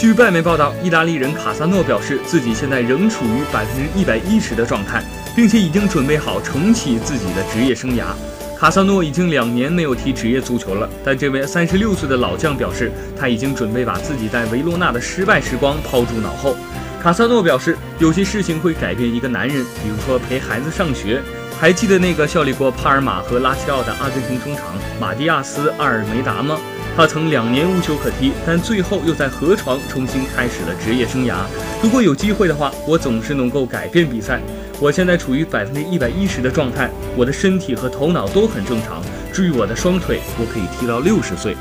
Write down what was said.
据外媒报道，意大利人卡萨诺表示，自己现在仍处于百分之一百一十的状态，并且已经准备好重启自己的职业生涯。卡萨诺已经两年没有踢职业足球了，但这位三十六岁的老将表示，他已经准备把自己在维罗纳的失败时光抛诸脑后。卡萨诺表示，有些事情会改变一个男人，比如说陪孩子上学。还记得那个效力过帕尔马和拉齐奥的阿根廷中场马蒂亚斯·阿尔梅达吗？他曾两年无球可踢，但最后又在河床重新开始了职业生涯。如果有机会的话，我总是能够改变比赛。我现在处于百分之一百一十的状态，我的身体和头脑都很正常。至于我的双腿，我可以踢到六十岁。